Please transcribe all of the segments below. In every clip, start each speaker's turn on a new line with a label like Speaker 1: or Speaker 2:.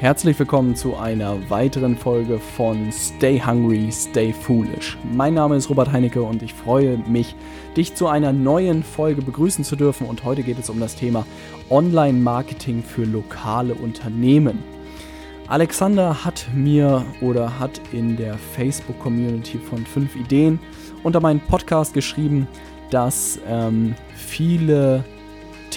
Speaker 1: Herzlich willkommen zu einer weiteren Folge von Stay Hungry, Stay Foolish. Mein Name ist Robert Heinecke und ich freue mich, dich zu einer neuen Folge begrüßen zu dürfen. Und heute geht es um das Thema Online-Marketing für lokale Unternehmen. Alexander hat mir oder hat in der Facebook-Community von 5 Ideen unter meinen Podcast geschrieben, dass ähm, viele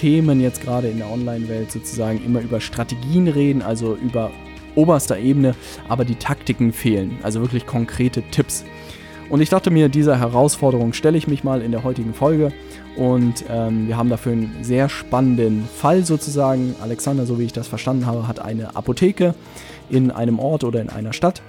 Speaker 1: Themen jetzt gerade in der Online-Welt sozusagen immer über Strategien reden, also über oberster Ebene, aber die Taktiken fehlen, also wirklich konkrete Tipps. Und ich dachte mir, dieser Herausforderung stelle ich mich mal in der heutigen Folge. Und ähm, wir haben dafür einen sehr spannenden Fall sozusagen. Alexander, so wie ich das verstanden habe, hat eine Apotheke in einem Ort oder in einer Stadt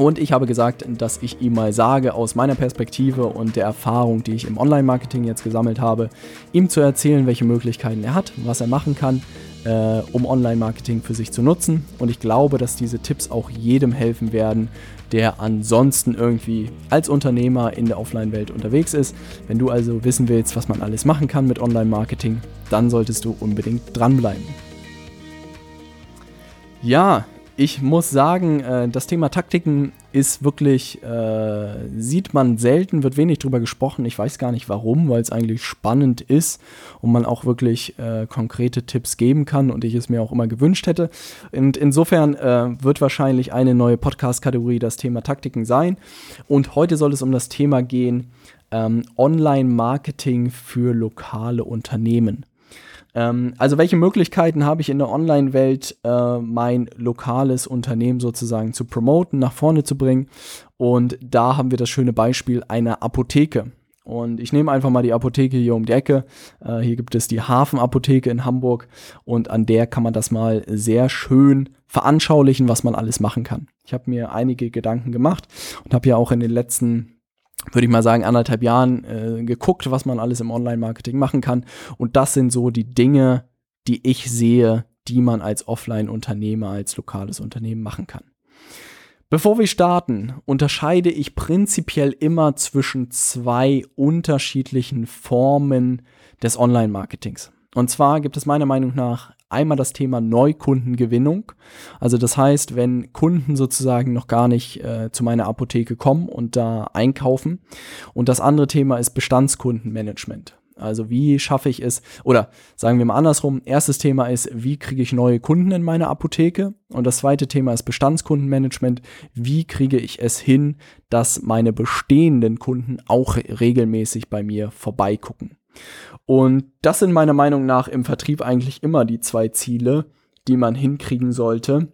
Speaker 1: und ich habe gesagt, dass ich ihm mal sage, aus meiner Perspektive und der Erfahrung, die ich im Online-Marketing jetzt gesammelt habe, ihm zu erzählen, welche Möglichkeiten er hat, was er machen kann, äh, um Online-Marketing für sich zu nutzen. Und ich glaube, dass diese Tipps auch jedem helfen werden, der ansonsten irgendwie als Unternehmer in der Offline-Welt unterwegs ist. Wenn du also wissen willst, was man alles machen kann mit Online-Marketing, dann solltest du unbedingt dranbleiben. Ja, ich muss sagen, äh, das Thema Taktiken ist wirklich, äh, sieht man selten, wird wenig drüber gesprochen. Ich weiß gar nicht warum, weil es eigentlich spannend ist und man auch wirklich äh, konkrete Tipps geben kann und ich es mir auch immer gewünscht hätte. Und insofern äh, wird wahrscheinlich eine neue Podcast-Kategorie das Thema Taktiken sein. Und heute soll es um das Thema gehen, ähm, Online-Marketing für lokale Unternehmen. Ähm, also welche Möglichkeiten habe ich in der Online-Welt, äh, mein lokales Unternehmen sozusagen zu promoten, nach vorne zu bringen? Und da haben wir das schöne Beispiel einer Apotheke. Und ich nehme einfach mal die Apotheke hier um die Ecke. Äh, hier gibt es die Hafenapotheke in Hamburg und an der kann man das mal sehr schön veranschaulichen, was man alles machen kann. Ich habe mir einige Gedanken gemacht und habe ja auch in den letzten würde ich mal sagen, anderthalb Jahren äh, geguckt, was man alles im Online-Marketing machen kann. Und das sind so die Dinge, die ich sehe, die man als Offline-Unternehmer, als lokales Unternehmen machen kann. Bevor wir starten, unterscheide ich prinzipiell immer zwischen zwei unterschiedlichen Formen des Online-Marketings. Und zwar gibt es meiner Meinung nach einmal das Thema Neukundengewinnung. Also das heißt, wenn Kunden sozusagen noch gar nicht äh, zu meiner Apotheke kommen und da einkaufen. Und das andere Thema ist Bestandskundenmanagement. Also wie schaffe ich es, oder sagen wir mal andersrum, erstes Thema ist, wie kriege ich neue Kunden in meine Apotheke? Und das zweite Thema ist Bestandskundenmanagement. Wie kriege ich es hin, dass meine bestehenden Kunden auch regelmäßig bei mir vorbeigucken? Und das sind meiner Meinung nach im Vertrieb eigentlich immer die zwei Ziele, die man hinkriegen sollte.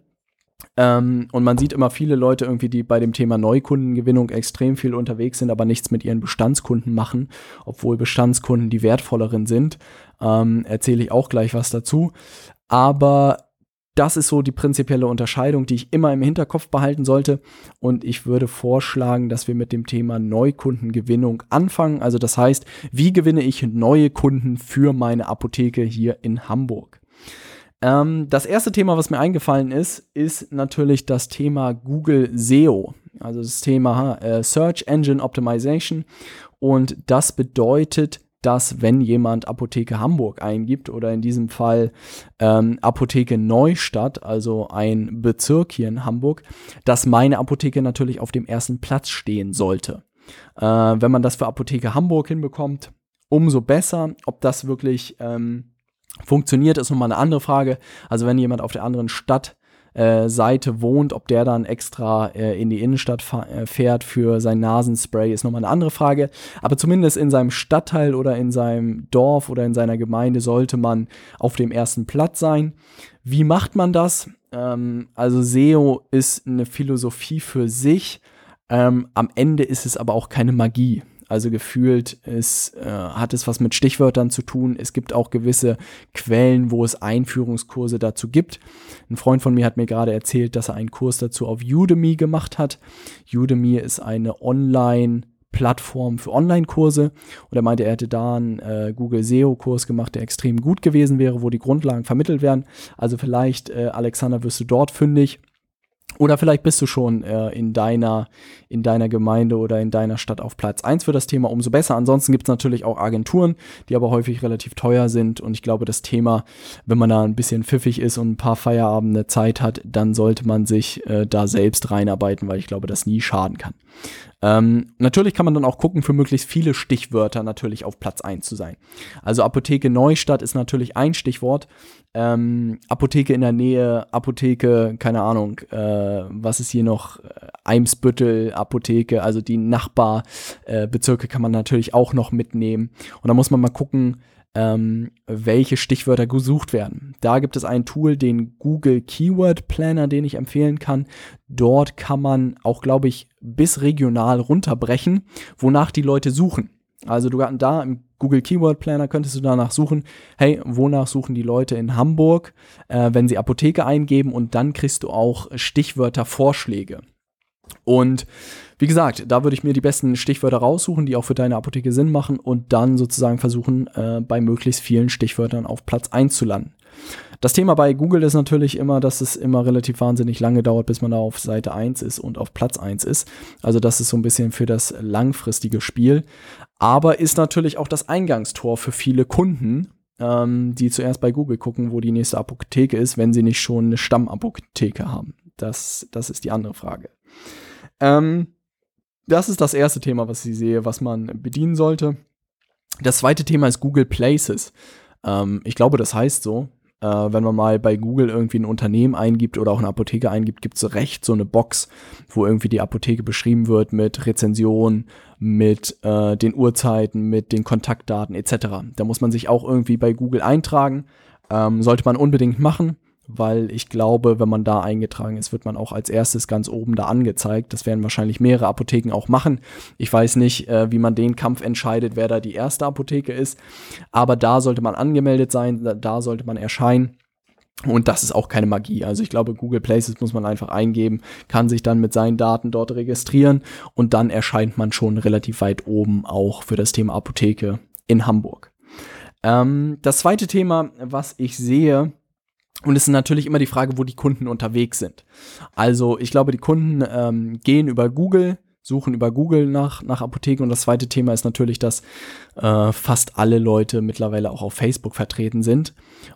Speaker 1: Ähm, und man sieht immer viele Leute irgendwie, die bei dem Thema Neukundengewinnung extrem viel unterwegs sind, aber nichts mit ihren Bestandskunden machen, obwohl Bestandskunden die wertvolleren sind. Ähm, Erzähle ich auch gleich was dazu. Aber das ist so die prinzipielle Unterscheidung, die ich immer im Hinterkopf behalten sollte. Und ich würde vorschlagen, dass wir mit dem Thema Neukundengewinnung anfangen. Also das heißt, wie gewinne ich neue Kunden für meine Apotheke hier in Hamburg? Ähm, das erste Thema, was mir eingefallen ist, ist natürlich das Thema Google SEO. Also das Thema äh, Search Engine Optimization. Und das bedeutet, dass wenn jemand Apotheke Hamburg eingibt oder in diesem Fall ähm, Apotheke Neustadt, also ein Bezirk hier in Hamburg, dass meine Apotheke natürlich auf dem ersten Platz stehen sollte. Äh, wenn man das für Apotheke Hamburg hinbekommt, umso besser. Ob das wirklich ähm, funktioniert, ist nochmal eine andere Frage. Also wenn jemand auf der anderen Stadt äh, Seite wohnt, ob der dann extra äh, in die Innenstadt äh, fährt für sein Nasenspray, ist nochmal eine andere Frage. Aber zumindest in seinem Stadtteil oder in seinem Dorf oder in seiner Gemeinde sollte man auf dem ersten Platz sein. Wie macht man das? Ähm, also SEO ist eine Philosophie für sich. Ähm, am Ende ist es aber auch keine Magie. Also gefühlt ist, äh, hat es was mit Stichwörtern zu tun. Es gibt auch gewisse Quellen, wo es Einführungskurse dazu gibt. Ein Freund von mir hat mir gerade erzählt, dass er einen Kurs dazu auf Udemy gemacht hat. Udemy ist eine Online- Plattform für Online-Kurse und er meinte, er hätte da einen äh, Google SEO-Kurs gemacht, der extrem gut gewesen wäre, wo die Grundlagen vermittelt werden. Also vielleicht, äh, Alexander, wirst du dort fündig. Oder vielleicht bist du schon äh, in, deiner, in deiner Gemeinde oder in deiner Stadt auf Platz 1 für das Thema, umso besser. Ansonsten gibt es natürlich auch Agenturen, die aber häufig relativ teuer sind. Und ich glaube, das Thema, wenn man da ein bisschen pfiffig ist und ein paar Feierabende Zeit hat, dann sollte man sich äh, da selbst reinarbeiten, weil ich glaube, das nie schaden kann. Ähm, natürlich kann man dann auch gucken, für möglichst viele Stichwörter natürlich auf Platz 1 zu sein. Also Apotheke Neustadt ist natürlich ein Stichwort. Ähm, Apotheke in der Nähe, Apotheke, keine Ahnung, äh, was ist hier noch? Eimsbüttel, Apotheke, also die Nachbarbezirke äh, kann man natürlich auch noch mitnehmen. Und da muss man mal gucken, ähm, welche Stichwörter gesucht werden. Da gibt es ein Tool, den Google Keyword Planner, den ich empfehlen kann. Dort kann man auch, glaube ich, bis regional runterbrechen, wonach die Leute suchen. Also du da im Google Keyword Planner könntest du danach suchen, hey, wonach suchen die Leute in Hamburg, äh, wenn sie Apotheke eingeben und dann kriegst du auch Stichwörter Vorschläge. Und wie gesagt, da würde ich mir die besten Stichwörter raussuchen, die auch für deine Apotheke Sinn machen und dann sozusagen versuchen, äh, bei möglichst vielen Stichwörtern auf Platz 1 zu landen. Das Thema bei Google ist natürlich immer, dass es immer relativ wahnsinnig lange dauert, bis man da auf Seite 1 ist und auf Platz 1 ist. Also das ist so ein bisschen für das langfristige Spiel. Aber ist natürlich auch das Eingangstor für viele Kunden, ähm, die zuerst bei Google gucken, wo die nächste Apotheke ist, wenn sie nicht schon eine Stammapotheke haben. Das, das ist die andere Frage. Ähm, das ist das erste Thema, was ich sehe, was man bedienen sollte. Das zweite Thema ist Google Places. Ähm, ich glaube, das heißt so. Äh, wenn man mal bei Google irgendwie ein Unternehmen eingibt oder auch eine Apotheke eingibt, gibt es recht so eine Box, wo irgendwie die Apotheke beschrieben wird mit Rezension, mit äh, den Uhrzeiten, mit den Kontaktdaten etc. Da muss man sich auch irgendwie bei Google eintragen. Ähm, sollte man unbedingt machen weil ich glaube, wenn man da eingetragen ist, wird man auch als erstes ganz oben da angezeigt. Das werden wahrscheinlich mehrere Apotheken auch machen. Ich weiß nicht, äh, wie man den Kampf entscheidet, wer da die erste Apotheke ist, aber da sollte man angemeldet sein, da, da sollte man erscheinen. Und das ist auch keine Magie. Also ich glaube, Google Places muss man einfach eingeben, kann sich dann mit seinen Daten dort registrieren und dann erscheint man schon relativ weit oben auch für das Thema Apotheke in Hamburg. Ähm, das zweite Thema, was ich sehe, und es ist natürlich immer die Frage, wo die Kunden unterwegs sind. Also ich glaube, die Kunden ähm, gehen über Google, suchen über Google nach, nach Apotheken. Und das zweite Thema ist natürlich, dass äh, fast alle Leute mittlerweile auch auf Facebook vertreten sind.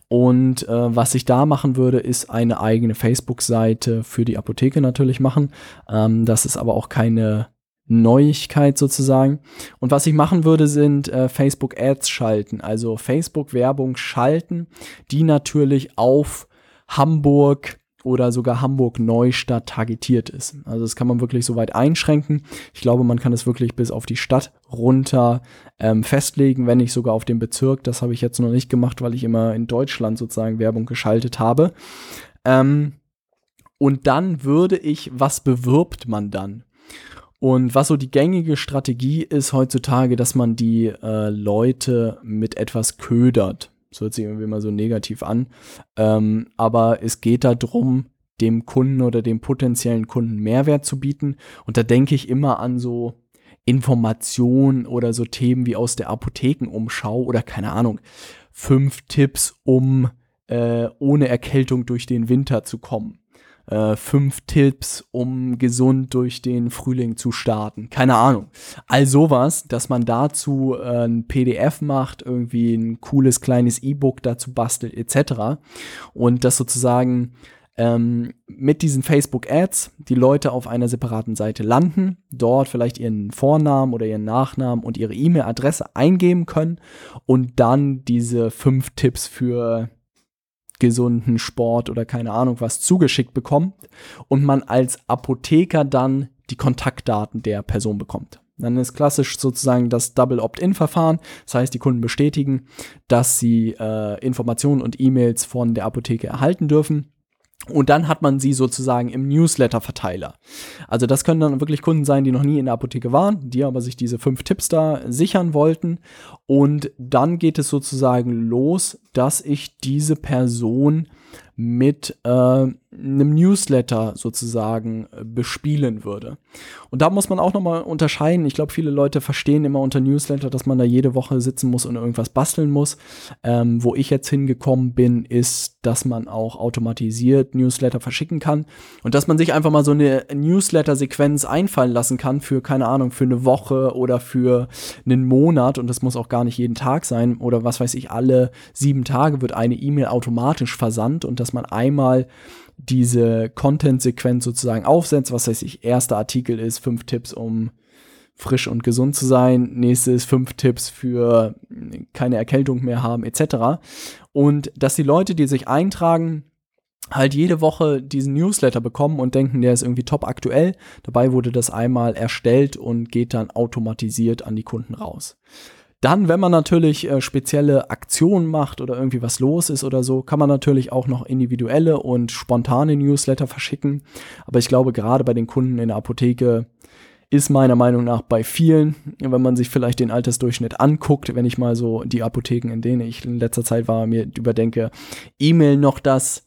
Speaker 1: Und äh, was ich da machen würde, ist eine eigene Facebook-Seite für die Apotheke natürlich machen. Ähm, das ist aber auch keine Neuigkeit sozusagen. Und was ich machen würde, sind äh, Facebook Ads schalten, also Facebook Werbung schalten, die natürlich auf Hamburg oder sogar Hamburg Neustadt targetiert ist. Also das kann man wirklich so weit einschränken. Ich glaube, man kann es wirklich bis auf die Stadt runter ähm, festlegen, wenn nicht sogar auf den Bezirk. Das habe ich jetzt noch nicht gemacht, weil ich immer in Deutschland sozusagen Werbung geschaltet habe. Ähm, und dann würde ich, was bewirbt man dann? Und was so die gängige Strategie ist heutzutage, dass man die äh, Leute mit etwas ködert. Das hört sich irgendwie mal so negativ an. Ähm, aber es geht darum, dem Kunden oder dem potenziellen Kunden Mehrwert zu bieten. Und da denke ich immer an so Informationen oder so Themen wie aus der Apothekenumschau oder keine Ahnung, fünf Tipps, um äh, ohne Erkältung durch den Winter zu kommen äh, fünf Tipps, um gesund durch den Frühling zu starten. Keine Ahnung. All sowas, dass man dazu äh, ein PDF macht, irgendwie ein cooles kleines E-Book dazu bastelt, etc. Und das sozusagen ähm, mit diesen Facebook-Ads die Leute auf einer separaten Seite landen, dort vielleicht ihren Vornamen oder ihren Nachnamen und ihre E-Mail-Adresse eingeben können und dann diese fünf Tipps für gesunden Sport oder keine Ahnung was zugeschickt bekommt und man als Apotheker dann die Kontaktdaten der Person bekommt. Dann ist klassisch sozusagen das Double Opt-in-Verfahren. Das heißt, die Kunden bestätigen, dass sie äh, Informationen und E-Mails von der Apotheke erhalten dürfen. Und dann hat man sie sozusagen im Newsletter-Verteiler. Also das können dann wirklich Kunden sein, die noch nie in der Apotheke waren, die aber sich diese fünf Tipps da sichern wollten. Und dann geht es sozusagen los, dass ich diese Person mit äh, einem Newsletter sozusagen äh, bespielen würde. Und da muss man auch nochmal unterscheiden. Ich glaube, viele Leute verstehen immer unter Newsletter, dass man da jede Woche sitzen muss und irgendwas basteln muss. Ähm, wo ich jetzt hingekommen bin, ist, dass man auch automatisiert Newsletter verschicken kann und dass man sich einfach mal so eine Newsletter-Sequenz einfallen lassen kann für, keine Ahnung, für eine Woche oder für einen Monat. Und das muss auch gar nicht jeden Tag sein oder was weiß ich, alle sieben Tage wird eine E-Mail automatisch versandt und dass man einmal diese Content-Sequenz sozusagen aufsetzt. Was weiß ich, erster Artikel ist fünf Tipps, um frisch und gesund zu sein. Nächstes fünf Tipps für keine Erkältung mehr haben, etc. Und dass die Leute, die sich eintragen, halt jede Woche diesen Newsletter bekommen und denken, der ist irgendwie top aktuell. Dabei wurde das einmal erstellt und geht dann automatisiert an die Kunden raus. Dann, wenn man natürlich äh, spezielle Aktionen macht oder irgendwie was los ist oder so, kann man natürlich auch noch individuelle und spontane Newsletter verschicken. Aber ich glaube, gerade bei den Kunden in der Apotheke ist meiner Meinung nach bei vielen, wenn man sich vielleicht den Altersdurchschnitt anguckt, wenn ich mal so die Apotheken, in denen ich in letzter Zeit war, mir überdenke, E-Mail noch das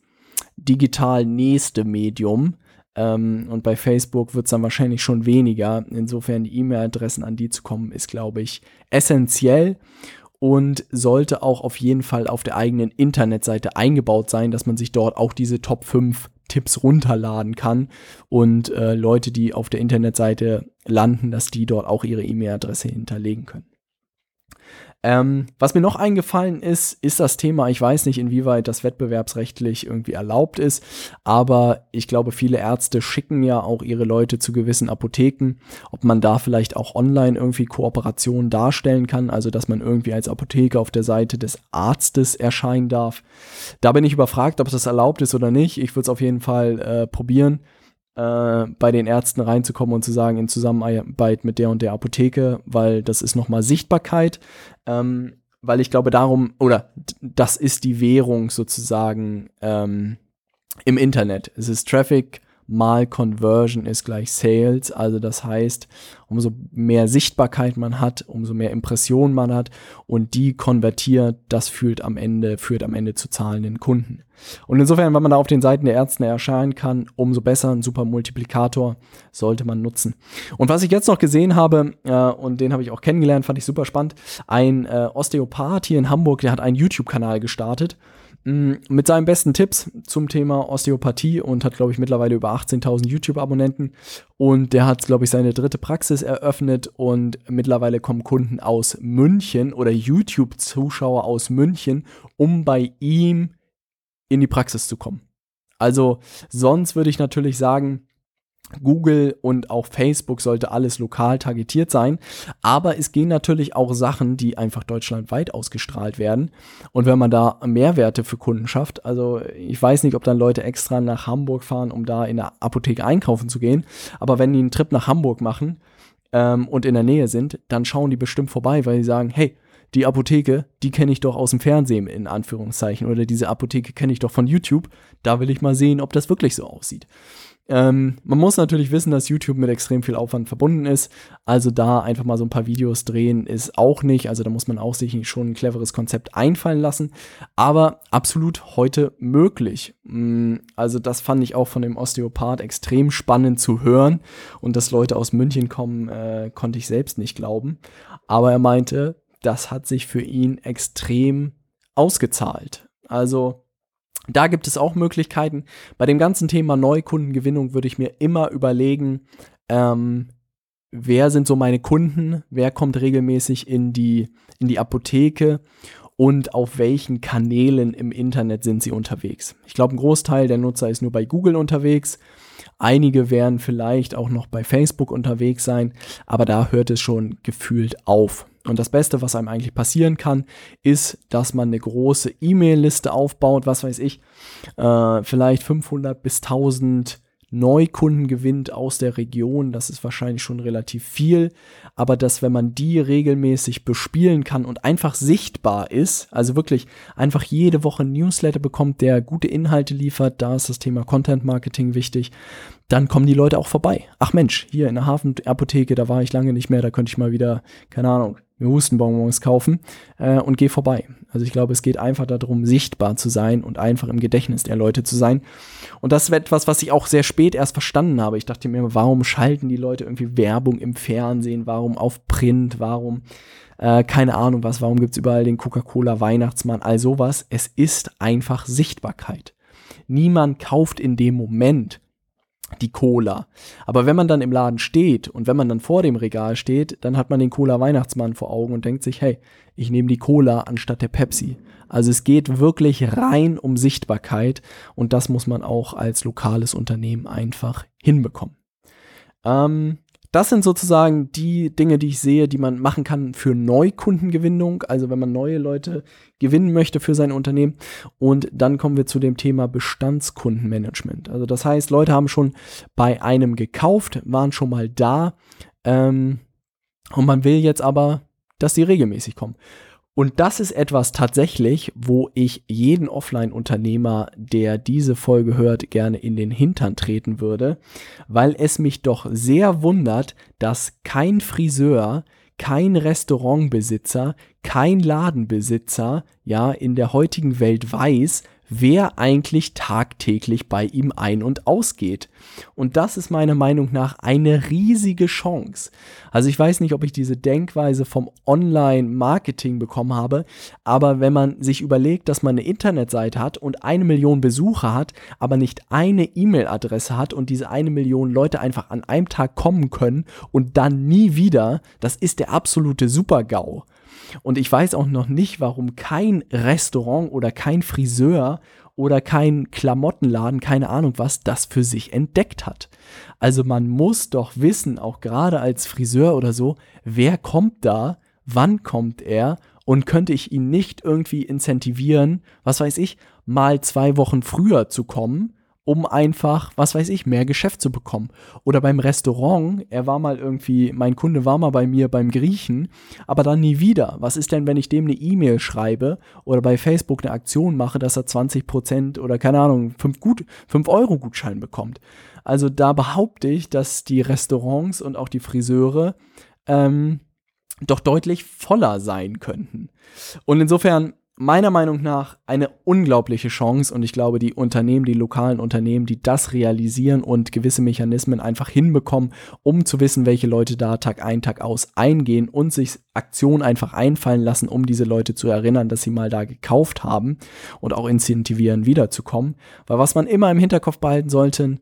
Speaker 1: digital nächste Medium. Ähm, und bei Facebook wird es dann wahrscheinlich schon weniger. Insofern die E-Mail-Adressen an die zu kommen, ist, glaube ich, essentiell und sollte auch auf jeden Fall auf der eigenen Internetseite eingebaut sein, dass man sich dort auch diese Top 5 Tipps runterladen kann und äh, Leute, die auf der Internetseite landen, dass die dort auch ihre E-Mail-Adresse hinterlegen können. Ähm, was mir noch eingefallen ist, ist das Thema, ich weiß nicht, inwieweit das wettbewerbsrechtlich irgendwie erlaubt ist, aber ich glaube, viele Ärzte schicken ja auch ihre Leute zu gewissen Apotheken, ob man da vielleicht auch online irgendwie Kooperationen darstellen kann, also dass man irgendwie als Apotheker auf der Seite des Arztes erscheinen darf. Da bin ich überfragt, ob das erlaubt ist oder nicht. Ich würde es auf jeden Fall äh, probieren äh, bei den Ärzten reinzukommen und zu sagen, in Zusammenarbeit mit der und der Apotheke, weil das ist nochmal Sichtbarkeit. Ähm, weil ich glaube, darum, oder das ist die Währung sozusagen ähm, im Internet. Es ist Traffic mal Conversion ist gleich Sales. Also das heißt, umso mehr Sichtbarkeit man hat, umso mehr Impressionen man hat und die konvertiert, das führt am Ende, führt am Ende zu zahlenden Kunden. Und insofern, wenn man da auf den Seiten der Ärzte erscheinen kann, umso besser, ein super Multiplikator sollte man nutzen. Und was ich jetzt noch gesehen habe, äh, und den habe ich auch kennengelernt, fand ich super spannend, ein äh, Osteopath hier in Hamburg, der hat einen YouTube-Kanal gestartet mit seinen besten Tipps zum Thema Osteopathie und hat, glaube ich, mittlerweile über 18.000 YouTube-Abonnenten. Und der hat, glaube ich, seine dritte Praxis eröffnet und mittlerweile kommen Kunden aus München oder YouTube-Zuschauer aus München, um bei ihm in die Praxis zu kommen. Also sonst würde ich natürlich sagen, Google und auch Facebook sollte alles lokal targetiert sein. Aber es gehen natürlich auch Sachen, die einfach deutschlandweit ausgestrahlt werden. Und wenn man da Mehrwerte für Kunden schafft, also ich weiß nicht, ob dann Leute extra nach Hamburg fahren, um da in der Apotheke einkaufen zu gehen. Aber wenn die einen Trip nach Hamburg machen ähm, und in der Nähe sind, dann schauen die bestimmt vorbei, weil sie sagen, hey, die Apotheke, die kenne ich doch aus dem Fernsehen in Anführungszeichen. Oder diese Apotheke kenne ich doch von YouTube. Da will ich mal sehen, ob das wirklich so aussieht. Ähm, man muss natürlich wissen, dass YouTube mit extrem viel Aufwand verbunden ist. Also da einfach mal so ein paar Videos drehen ist auch nicht. Also da muss man auch sich schon ein cleveres Konzept einfallen lassen. Aber absolut heute möglich. Mm, also das fand ich auch von dem Osteopath extrem spannend zu hören. Und dass Leute aus München kommen, äh, konnte ich selbst nicht glauben. Aber er meinte, das hat sich für ihn extrem ausgezahlt. Also da gibt es auch Möglichkeiten. Bei dem ganzen Thema Neukundengewinnung würde ich mir immer überlegen, ähm, wer sind so meine Kunden, wer kommt regelmäßig in die, in die Apotheke und auf welchen Kanälen im Internet sind sie unterwegs. Ich glaube, ein Großteil der Nutzer ist nur bei Google unterwegs. Einige werden vielleicht auch noch bei Facebook unterwegs sein, aber da hört es schon gefühlt auf. Und das Beste, was einem eigentlich passieren kann, ist, dass man eine große E-Mail-Liste aufbaut, was weiß ich, äh, vielleicht 500 bis 1000 Neukunden gewinnt aus der Region, das ist wahrscheinlich schon relativ viel, aber dass wenn man die regelmäßig bespielen kann und einfach sichtbar ist, also wirklich einfach jede Woche Newsletter bekommt, der gute Inhalte liefert, da ist das Thema Content Marketing wichtig, dann kommen die Leute auch vorbei. Ach Mensch, hier in der Hafenapotheke, da war ich lange nicht mehr, da könnte ich mal wieder, keine Ahnung, mir Hustenbonbons kaufen äh, und gehe vorbei. Also ich glaube, es geht einfach darum, sichtbar zu sein und einfach im Gedächtnis der Leute zu sein. Und das ist etwas, was ich auch sehr spät erst verstanden habe. Ich dachte mir, warum schalten die Leute irgendwie Werbung im Fernsehen? Warum auf Print? Warum äh, keine Ahnung was? Warum gibt es überall den Coca-Cola Weihnachtsmann? All sowas. Es ist einfach Sichtbarkeit. Niemand kauft in dem Moment die Cola. Aber wenn man dann im Laden steht und wenn man dann vor dem Regal steht, dann hat man den Cola Weihnachtsmann vor Augen und denkt sich, hey, ich nehme die Cola anstatt der Pepsi. Also es geht wirklich rein um Sichtbarkeit und das muss man auch als lokales Unternehmen einfach hinbekommen. Ähm, das sind sozusagen die Dinge, die ich sehe, die man machen kann für Neukundengewinnung, also wenn man neue Leute gewinnen möchte für sein Unternehmen. Und dann kommen wir zu dem Thema Bestandskundenmanagement. Also das heißt, Leute haben schon bei einem gekauft, waren schon mal da ähm, und man will jetzt aber, dass sie regelmäßig kommen. Und das ist etwas tatsächlich, wo ich jeden Offline-Unternehmer, der diese Folge hört, gerne in den Hintern treten würde, weil es mich doch sehr wundert, dass kein Friseur, kein Restaurantbesitzer, kein Ladenbesitzer, ja, in der heutigen Welt weiß, wer eigentlich tagtäglich bei ihm ein- und ausgeht. Und das ist meiner Meinung nach eine riesige Chance. Also ich weiß nicht, ob ich diese Denkweise vom Online-Marketing bekommen habe, aber wenn man sich überlegt, dass man eine Internetseite hat und eine Million Besucher hat, aber nicht eine E-Mail-Adresse hat und diese eine Million Leute einfach an einem Tag kommen können und dann nie wieder, das ist der absolute Super-GAU. Und ich weiß auch noch nicht, warum kein Restaurant oder kein Friseur oder kein Klamottenladen, keine Ahnung was, das für sich entdeckt hat. Also man muss doch wissen, auch gerade als Friseur oder so, wer kommt da, wann kommt er und könnte ich ihn nicht irgendwie incentivieren, was weiß ich, mal zwei Wochen früher zu kommen um einfach, was weiß ich, mehr Geschäft zu bekommen. Oder beim Restaurant, er war mal irgendwie, mein Kunde war mal bei mir beim Griechen, aber dann nie wieder. Was ist denn, wenn ich dem eine E-Mail schreibe oder bei Facebook eine Aktion mache, dass er 20% oder keine Ahnung, 5, gut, 5 Euro Gutschein bekommt? Also da behaupte ich, dass die Restaurants und auch die Friseure ähm, doch deutlich voller sein könnten. Und insofern meiner Meinung nach eine unglaubliche Chance und ich glaube, die Unternehmen, die lokalen Unternehmen, die das realisieren und gewisse Mechanismen einfach hinbekommen, um zu wissen, welche Leute da Tag ein, Tag aus eingehen und sich Aktionen einfach einfallen lassen, um diese Leute zu erinnern, dass sie mal da gekauft haben und auch incentivieren, wiederzukommen. Weil was man immer im Hinterkopf behalten sollte,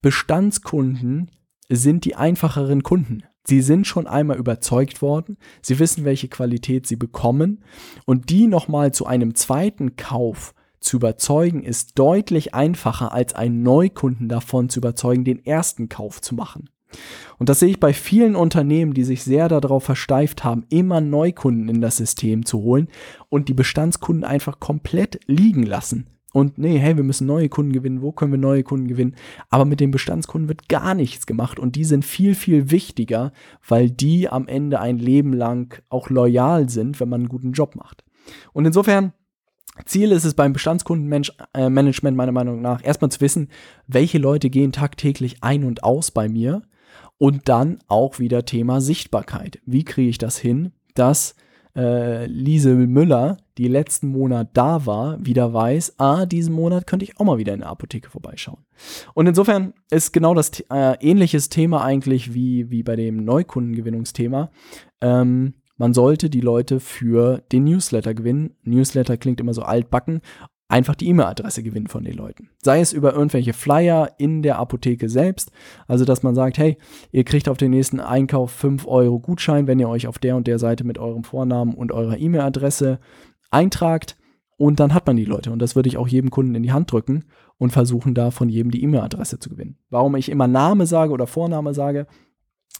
Speaker 1: Bestandskunden sind die einfacheren Kunden. Sie sind schon einmal überzeugt worden, sie wissen, welche Qualität sie bekommen und die nochmal zu einem zweiten Kauf zu überzeugen, ist deutlich einfacher als einen Neukunden davon zu überzeugen, den ersten Kauf zu machen. Und das sehe ich bei vielen Unternehmen, die sich sehr darauf versteift haben, immer Neukunden in das System zu holen und die Bestandskunden einfach komplett liegen lassen und nee, hey, wir müssen neue Kunden gewinnen, wo können wir neue Kunden gewinnen? Aber mit den Bestandskunden wird gar nichts gemacht und die sind viel, viel wichtiger, weil die am Ende ein Leben lang auch loyal sind, wenn man einen guten Job macht. Und insofern, Ziel ist es beim Bestandskundenmanagement meiner Meinung nach erstmal zu wissen, welche Leute gehen tagtäglich ein und aus bei mir und dann auch wieder Thema Sichtbarkeit. Wie kriege ich das hin, dass äh, Lise Müller, die letzten Monat da war, wieder weiß, ah, diesen Monat könnte ich auch mal wieder in der Apotheke vorbeischauen. Und insofern ist genau das äh, ähnliches Thema eigentlich wie, wie bei dem Neukundengewinnungsthema. Ähm, man sollte die Leute für den Newsletter gewinnen. Newsletter klingt immer so altbacken, einfach die E-Mail-Adresse gewinnen von den Leuten. Sei es über irgendwelche Flyer in der Apotheke selbst, also dass man sagt, hey, ihr kriegt auf den nächsten Einkauf 5 Euro Gutschein, wenn ihr euch auf der und der Seite mit eurem Vornamen und eurer E-Mail-Adresse eintragt und dann hat man die Leute und das würde ich auch jedem Kunden in die Hand drücken und versuchen da von jedem die E-Mail-Adresse zu gewinnen. Warum ich immer Name sage oder Vorname sage,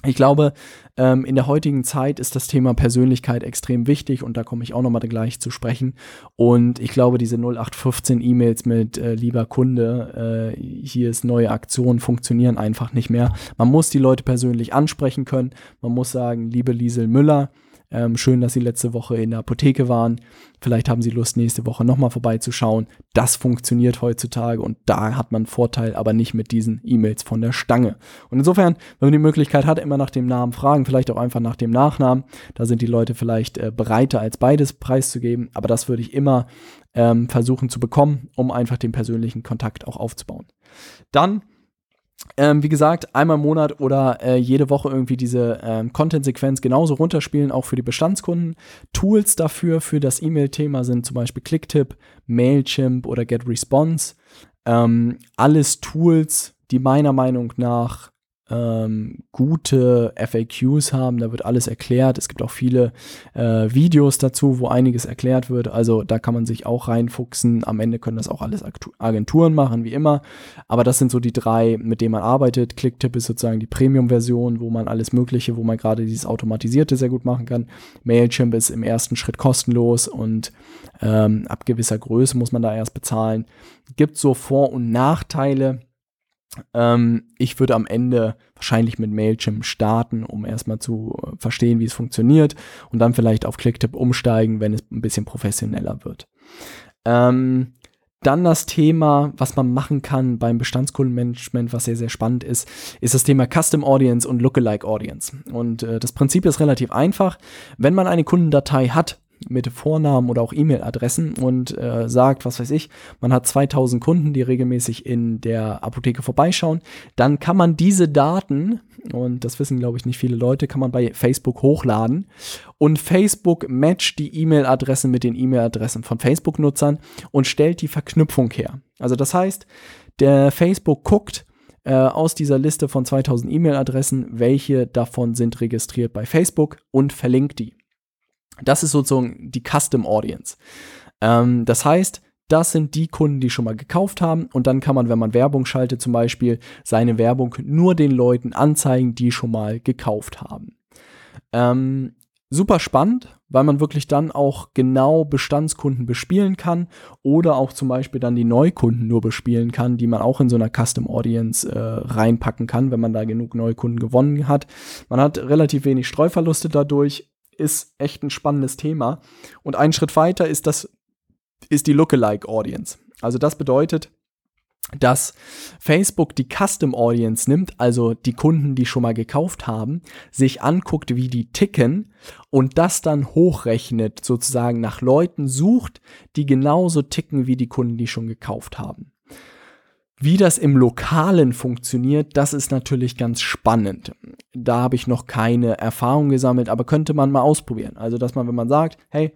Speaker 1: ich glaube, ähm, in der heutigen Zeit ist das Thema Persönlichkeit extrem wichtig und da komme ich auch nochmal gleich zu sprechen. Und ich glaube, diese 0815 E-Mails mit äh, lieber Kunde, äh, hier ist neue Aktion, funktionieren einfach nicht mehr. Man muss die Leute persönlich ansprechen können. Man muss sagen, liebe Liesel Müller, Ähm, schön, dass Sie letzte Woche in der Apotheke waren. Vielleicht haben Sie Lust, nächste Woche nochmal vorbeizuschauen. Das funktioniert heutzutage und da hat man Vorteil, aber nicht mit diesen E-Mails von der Stange. Und insofern, wenn man die Möglichkeit hat, immer nach dem Namen fragen, vielleicht auch einfach nach dem Nachnamen. Da sind die Leute vielleicht äh, bereiter, als beides preiszugeben. Aber das würde ich immer ähm, versuchen zu bekommen, um einfach den persönlichen Kontakt auch aufzubauen. Dann ähm, wie gesagt, einmal im Monat oder äh, jede Woche irgendwie diese ähm, Content-Sequenz genauso runterspielen, auch für die Bestandskunden. Tools dafür, für das E-Mail-Thema sind zum Beispiel Clicktip, Mailchimp oder GetResponse. Ähm, alles Tools, die meiner Meinung nach ähm, gute FAQs haben. Da wird alles erklärt. Es gibt auch viele äh, Videos dazu, wo einiges erklärt wird. Also da kann man sich auch reinfuchsen. Am Ende können das auch alles Agenturen machen, wie immer. Aber das sind so die drei, mit denen man arbeitet. Clicktip ist sozusagen die Premium-Version, wo man alles Mögliche, wo man gerade dieses Automatisierte sehr gut machen kann. Mailchimp ist im ersten Schritt kostenlos und ähm, ab gewisser Größe muss man da erst bezahlen. Gibt so Vor- und Nachteile ähm, ich würde am Ende wahrscheinlich mit Mailchimp starten, um erstmal zu äh, verstehen, wie es funktioniert und dann vielleicht auf Clicktip umsteigen, wenn es ein bisschen professioneller wird. Ähm, dann das Thema, was man machen kann beim Bestandskundenmanagement, was sehr, sehr spannend ist, ist das Thema Custom Audience und Lookalike Audience. Und äh, das Prinzip ist relativ einfach. Wenn man eine Kundendatei hat, mit Vornamen oder auch E-Mail-Adressen und äh, sagt, was weiß ich, man hat 2000 Kunden, die regelmäßig in der Apotheke vorbeischauen, dann kann man diese Daten, und das wissen glaube ich nicht viele Leute, kann man bei Facebook hochladen und Facebook matcht die E-Mail-Adressen mit den E-Mail-Adressen von Facebook-Nutzern und stellt die Verknüpfung her. Also das heißt, der Facebook guckt, äh, aus dieser Liste von 2000 E-Mail-Adressen, welche davon sind registriert bei Facebook und verlinkt die. Das ist sozusagen die Custom Audience. Ähm, das heißt, das sind die Kunden, die schon mal gekauft haben. Und dann kann man, wenn man Werbung schaltet, zum Beispiel seine Werbung nur den Leuten anzeigen, die schon mal gekauft haben. Ähm, super spannend, weil man wirklich dann auch genau Bestandskunden bespielen kann oder auch zum Beispiel dann die Neukunden nur bespielen kann, die man auch in so einer Custom Audience äh, reinpacken kann, wenn man da genug Neukunden gewonnen hat. Man hat relativ wenig Streuverluste dadurch ist echt ein spannendes Thema. Und ein Schritt weiter ist das, ist die Lookalike Audience. Also das bedeutet, dass Facebook die Custom Audience nimmt, also die Kunden, die schon mal gekauft haben, sich anguckt, wie die ticken und das dann hochrechnet, sozusagen nach Leuten sucht, die genauso ticken wie die Kunden, die schon gekauft haben. Wie das im Lokalen funktioniert, das ist natürlich ganz spannend. Da habe ich noch keine Erfahrung gesammelt, aber könnte man mal ausprobieren. Also, dass man, wenn man sagt, hey,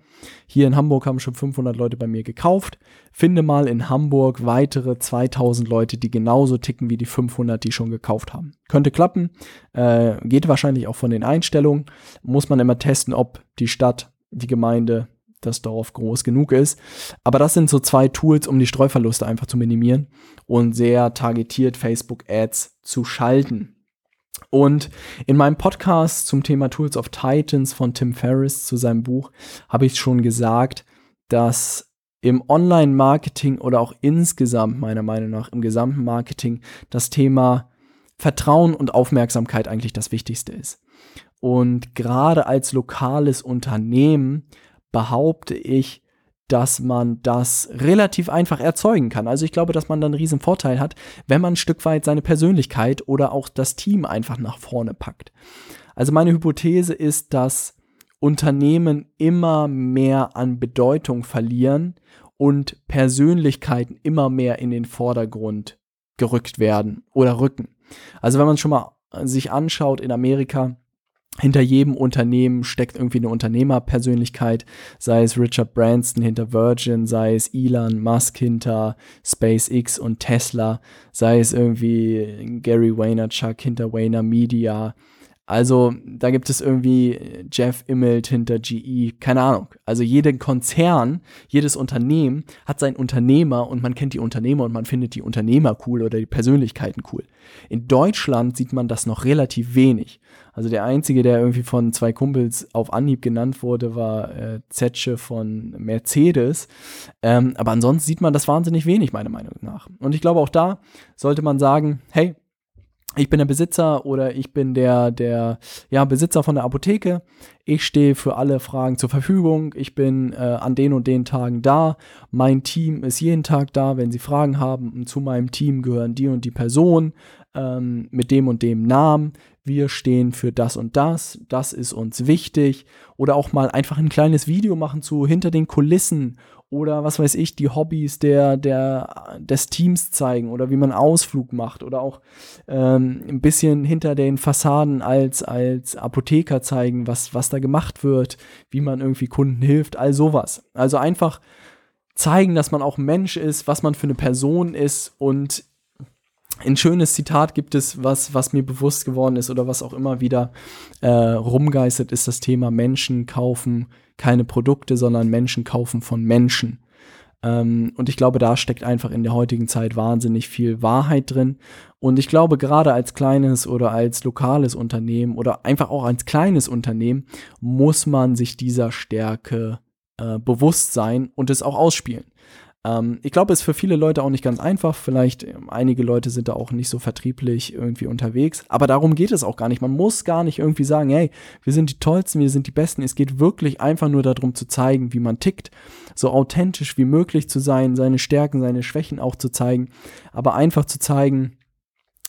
Speaker 1: hier in Hamburg haben schon 500 Leute bei mir gekauft, finde mal in Hamburg weitere 2000 Leute, die genauso ticken wie die 500, die schon gekauft haben. Könnte klappen, äh, geht wahrscheinlich auch von den Einstellungen. Muss man immer testen, ob die Stadt, die Gemeinde, das Dorf groß genug ist. Aber das sind so zwei Tools, um die Streuverluste einfach zu minimieren und sehr targetiert Facebook-Ads zu schalten. Und in meinem Podcast zum Thema Tools of Titans von Tim Ferriss zu seinem Buch habe ich schon gesagt, dass im Online-Marketing oder auch insgesamt, meiner Meinung nach, im gesamten Marketing das Thema Vertrauen und Aufmerksamkeit eigentlich das Wichtigste ist. Und gerade als lokales Unternehmen behaupte ich, dass man das relativ einfach erzeugen kann. Also ich glaube, dass man dann einen riesen Vorteil hat, wenn man ein Stück weit seine Persönlichkeit oder auch das Team einfach nach vorne packt. Also meine Hypothese ist, dass Unternehmen immer mehr an Bedeutung verlieren und Persönlichkeiten immer mehr in den Vordergrund gerückt werden oder rücken. Also wenn man schon mal sich anschaut in Amerika, hinter jedem Unternehmen steckt irgendwie eine Unternehmerpersönlichkeit, sei es Richard Branson hinter Virgin, sei es Elon Musk hinter SpaceX und Tesla, sei es irgendwie Gary Vaynerchuk hinter Wayner Media, also da gibt es irgendwie Jeff Immelt hinter GE, keine Ahnung. Also jeden Konzern, jedes Unternehmen hat seinen Unternehmer und man kennt die Unternehmer und man findet die Unternehmer cool oder die Persönlichkeiten cool. In Deutschland sieht man das noch relativ wenig. Also der einzige, der irgendwie von zwei Kumpels auf Anhieb genannt wurde, war äh, Zetsche von Mercedes. Ähm, aber ansonsten sieht man das wahnsinnig wenig, meiner Meinung nach. Und ich glaube auch da sollte man sagen, hey, ich bin der Besitzer oder ich bin der, der ja, Besitzer von der Apotheke. Ich stehe für alle Fragen zur Verfügung. Ich bin äh, an den und den Tagen da. Mein Team ist jeden Tag da, wenn Sie Fragen haben. Und zu meinem Team gehören die und die Personen ähm, mit dem und dem Namen. Wir stehen für das und das. Das ist uns wichtig. Oder auch mal einfach ein kleines Video machen zu hinter den Kulissen oder was weiß ich, die Hobbys der, der, des Teams zeigen oder wie man Ausflug macht oder auch ähm, ein bisschen hinter den Fassaden als, als Apotheker zeigen, was, was da gemacht wird, wie man irgendwie Kunden hilft, all sowas. Also einfach zeigen, dass man auch Mensch ist, was man für eine Person ist und ein schönes Zitat gibt es, was, was mir bewusst geworden ist oder was auch immer wieder äh, rumgeistert, ist das Thema Menschen kaufen keine Produkte, sondern Menschen kaufen von Menschen. Ähm, und ich glaube, da steckt einfach in der heutigen Zeit wahnsinnig viel Wahrheit drin. Und ich glaube, gerade als kleines oder als lokales Unternehmen oder einfach auch als kleines Unternehmen muss man sich dieser Stärke äh, bewusst sein und es auch ausspielen. Ähm, ich glaube, es ist für viele Leute auch nicht ganz einfach. Vielleicht ähm, einige Leute sind da auch nicht so vertrieblich irgendwie unterwegs. Aber darum geht es auch gar nicht. Man muss gar nicht irgendwie sagen, hey, wir sind die Tollsten, wir sind die Besten. Es geht wirklich einfach nur darum zu zeigen, wie man tickt. So authentisch wie möglich zu sein, seine Stärken, seine Schwächen auch zu zeigen. Aber einfach zu zeigen,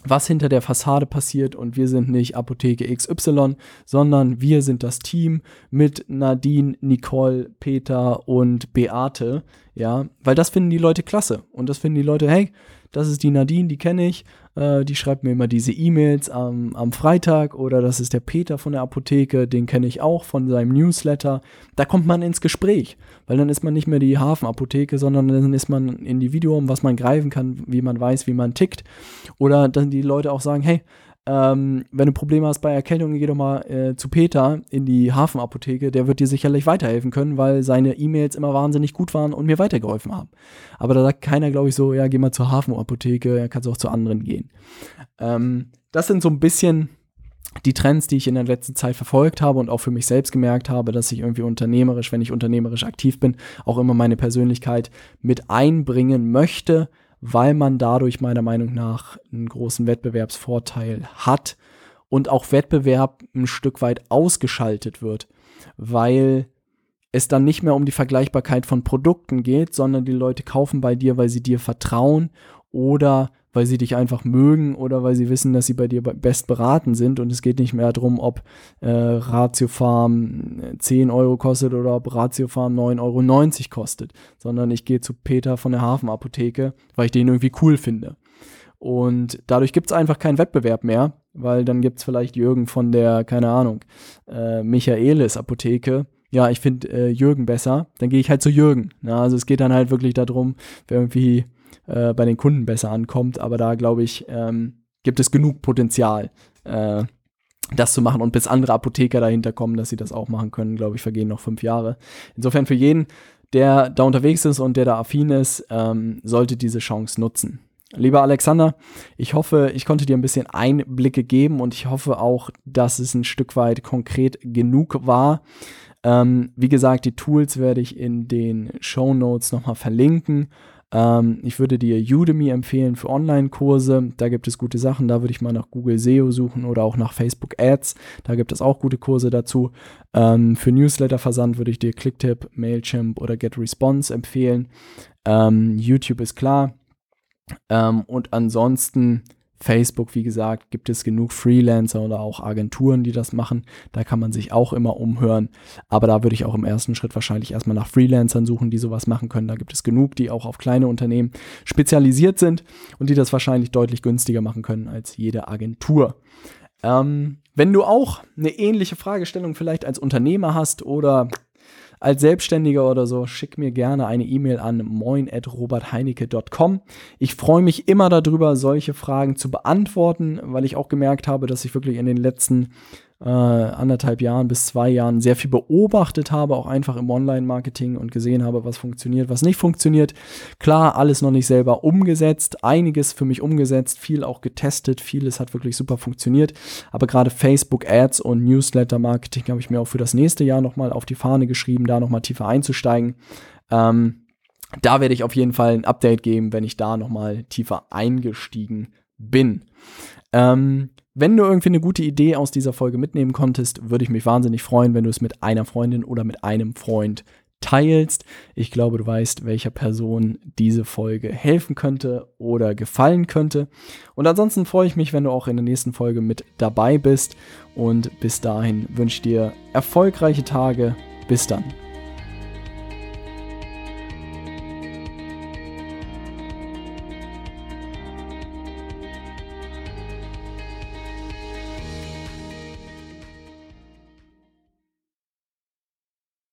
Speaker 1: was hinter der Fassade passiert und wir sind nicht Apotheke XY, sondern wir sind das Team mit Nadine, Nicole, Peter und Beate, ja, weil das finden die Leute klasse und das finden die Leute, hey, das ist die Nadine, die kenne ich, äh, die schreibt mir immer diese E-Mails am, am Freitag oder das ist der Peter von der Apotheke, den kenne ich auch von seinem Newsletter. Da kommt man ins Gespräch, weil dann ist man nicht mehr die Hafenapotheke, sondern dann ist man ein Individuum, was man greifen kann, wie man weiß, wie man tickt. Oder dann die Leute auch sagen, hey, ähm, wenn du Probleme hast bei Erkältung, geh doch mal äh, zu Peter in die Hafenapotheke. Der wird dir sicherlich weiterhelfen können, weil seine E-Mails immer wahnsinnig gut waren und mir weitergeholfen haben. Aber da sagt keiner, glaube ich, so, ja, geh mal zur Hafenapotheke, ja, kannst auch zu anderen gehen. Ähm, das sind so ein bisschen die Trends, die ich in der letzten Zeit verfolgt habe und auch für mich selbst gemerkt habe, dass ich irgendwie unternehmerisch, wenn ich unternehmerisch aktiv bin, auch immer meine Persönlichkeit mit einbringen möchte, weil man dadurch meiner Meinung nach einen großen Wettbewerbsvorteil hat und auch Wettbewerb ein Stück weit ausgeschaltet wird, weil es dann nicht mehr um die Vergleichbarkeit von Produkten geht, sondern die Leute kaufen bei dir, weil sie dir vertrauen oder weil sie dich einfach mögen oder weil sie wissen, dass sie bei dir best beraten sind. Und es geht nicht mehr darum, ob äh, Ratio Farm 10 äh, Euro kostet oder ob Ratio Farm 9,90 Euro kostet, sondern ich gehe zu Peter von der Hafenapotheke, weil ich den irgendwie cool finde. Und dadurch gibt es einfach keinen Wettbewerb mehr, weil dann gibt es vielleicht Jürgen von der, keine Ahnung, äh, Michaelis Apotheke. Ja, ich finde äh, Jürgen besser, dann gehe ich halt zu Jürgen. Na, also es geht dann halt wirklich darum, wer irgendwie äh, bei den Kunden besser ankommt. Aber da, glaube ich, ähm, gibt es genug Potenzial, äh, das zu machen. Und bis andere Apotheker dahinter kommen, dass sie das auch machen können, glaube ich, vergehen noch fünf Jahre. Insofern für jeden, der da unterwegs ist und der da affin ist, ähm, sollte diese Chance nutzen. Lieber Alexander, ich hoffe, ich konnte dir ein bisschen Einblicke geben und ich hoffe auch, dass es ein Stück weit konkret genug war. Ähm, wie gesagt, die Tools werde ich in den Show Notes nochmal verlinken. Ähm, ich würde dir Udemy empfehlen für Online-Kurse. Da gibt es gute Sachen. Da würde ich mal nach Google SEO suchen oder auch nach Facebook Ads. Da gibt es auch gute Kurse dazu. Ähm, für Newsletter-Versand würde ich dir Clicktip, Mailchimp oder GetResponse empfehlen. Ähm, YouTube ist klar. Ähm, und ansonsten Facebook, wie gesagt, gibt es genug Freelancer oder auch Agenturen, die das machen. Da kann man sich auch immer umhören. Aber da würde ich auch im ersten Schritt wahrscheinlich erstmal nach Freelancern suchen, die sowas machen können. Da gibt es genug, die auch auf kleine Unternehmen spezialisiert sind und die das wahrscheinlich deutlich günstiger machen können als jede Agentur. Ähm, wenn du auch eine ähnliche Fragestellung vielleicht als Unternehmer hast oder als Selbstständiger oder so, schick mir gerne eine E-Mail an moin.robertheinecke.com. Ich freue mich immer darüber, solche Fragen zu beantworten, weil ich auch gemerkt habe, dass ich wirklich in den letzten äh, anderthalb Jahren bis zwei Jahren sehr viel beobachtet habe, auch einfach im Online-Marketing und gesehen habe, was funktioniert, was nicht funktioniert. Klar, alles noch nicht selber umgesetzt, einiges für mich umgesetzt, viel auch getestet, vieles hat wirklich super funktioniert. Aber gerade Facebook Ads und Newsletter-Marketing habe ich mir auch für das nächste Jahr nochmal auf die Fahne geschrieben, da nochmal tiefer einzusteigen. Ähm, da werde ich auf jeden Fall ein Update geben, wenn ich da nochmal tiefer eingestiegen bin. Ähm, wenn du irgendwie eine gute Idee aus dieser Folge mitnehmen konntest, würde ich mich wahnsinnig freuen, wenn du es mit einer Freundin oder mit einem Freund teilst. Ich glaube, du weißt, welcher Person diese Folge helfen könnte oder gefallen könnte. Und ansonsten freue ich mich, wenn du auch in der nächsten Folge mit dabei bist. Und bis dahin wünsche ich dir erfolgreiche Tage. Bis dann.